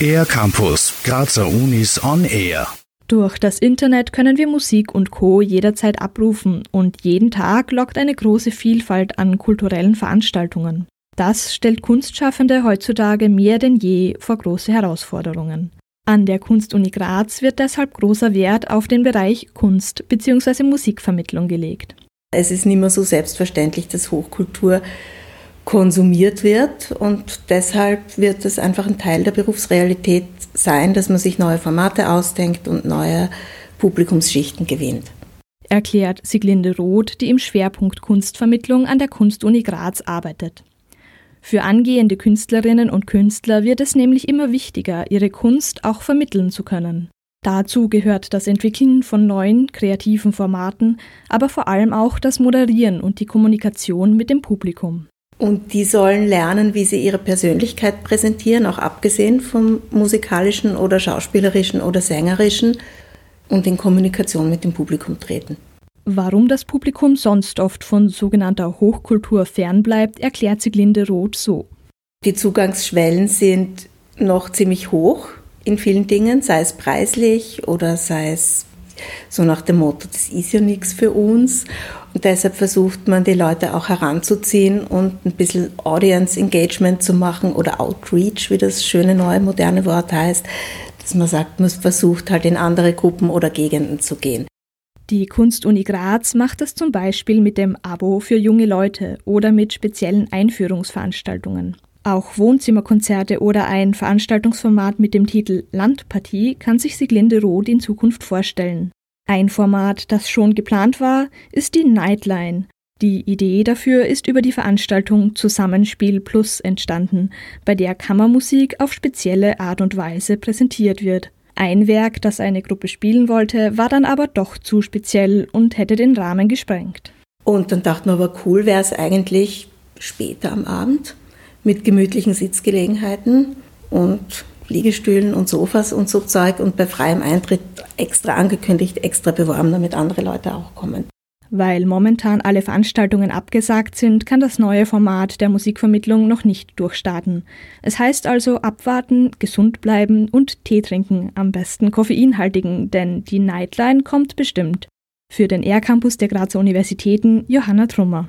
Air Campus, Grazer Unis on Air. Durch das Internet können wir Musik und Co. jederzeit abrufen und jeden Tag lockt eine große Vielfalt an kulturellen Veranstaltungen. Das stellt Kunstschaffende heutzutage mehr denn je vor große Herausforderungen. An der Kunstuni Graz wird deshalb großer Wert auf den Bereich Kunst bzw. Musikvermittlung gelegt. Es ist nicht mehr so selbstverständlich, dass Hochkultur konsumiert wird und deshalb wird es einfach ein Teil der Berufsrealität sein, dass man sich neue Formate ausdenkt und neue Publikumsschichten gewinnt. Erklärt Siglinde Roth, die im Schwerpunkt Kunstvermittlung an der Kunstuni Graz arbeitet. Für angehende Künstlerinnen und Künstler wird es nämlich immer wichtiger, ihre Kunst auch vermitteln zu können. Dazu gehört das Entwickeln von neuen, kreativen Formaten, aber vor allem auch das Moderieren und die Kommunikation mit dem Publikum. Und die sollen lernen, wie sie ihre Persönlichkeit präsentieren, auch abgesehen vom musikalischen oder schauspielerischen oder sängerischen und in Kommunikation mit dem Publikum treten. Warum das Publikum sonst oft von sogenannter Hochkultur fernbleibt, erklärt Siglinde Roth so. Die Zugangsschwellen sind noch ziemlich hoch in vielen Dingen, sei es preislich oder sei es so nach dem Motto, das ist ja nichts für uns. Und deshalb versucht man, die Leute auch heranzuziehen und ein bisschen Audience Engagement zu machen oder Outreach, wie das schöne neue moderne Wort heißt, dass man sagt, man versucht halt in andere Gruppen oder Gegenden zu gehen. Die Kunstuni Graz macht das zum Beispiel mit dem Abo für junge Leute oder mit speziellen Einführungsveranstaltungen. Auch Wohnzimmerkonzerte oder ein Veranstaltungsformat mit dem Titel Landpartie kann sich Siglinde Roth in Zukunft vorstellen. Ein Format, das schon geplant war, ist die Nightline. Die Idee dafür ist über die Veranstaltung Zusammenspiel Plus entstanden, bei der Kammermusik auf spezielle Art und Weise präsentiert wird. Ein Werk, das eine Gruppe spielen wollte, war dann aber doch zu speziell und hätte den Rahmen gesprengt. Und dann dachte man aber, cool wäre es eigentlich später am Abend mit gemütlichen Sitzgelegenheiten und Liegestühlen und Sofas und so Zeug und bei freiem Eintritt extra angekündigt, extra beworben, damit andere Leute auch kommen. Weil momentan alle Veranstaltungen abgesagt sind, kann das neue Format der Musikvermittlung noch nicht durchstarten. Es heißt also abwarten, gesund bleiben und Tee trinken, am besten koffeinhaltigen, denn die Nightline kommt bestimmt. Für den R-Campus der Grazer Universitäten Johanna Trummer.